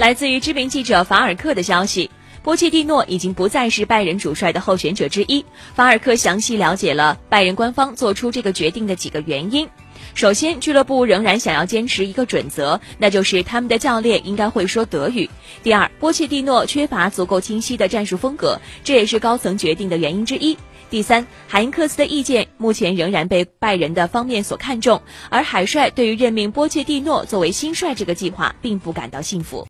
来自于知名记者法尔克的消息。波切蒂诺已经不再是拜仁主帅的候选者之一法尔克详细了解了拜仁官方做出这个决定的几个原因。首先俱乐部仍然想要坚持一个准则那就是他们的教练应该会说德语。第二波切蒂诺缺乏足够清晰的战术风格这也是高层决定的原因之一。第三海因克斯的意见目前仍然被拜仁的方面所看重而海帅对于任命波切蒂诺作为新帅这个计划并不感到幸福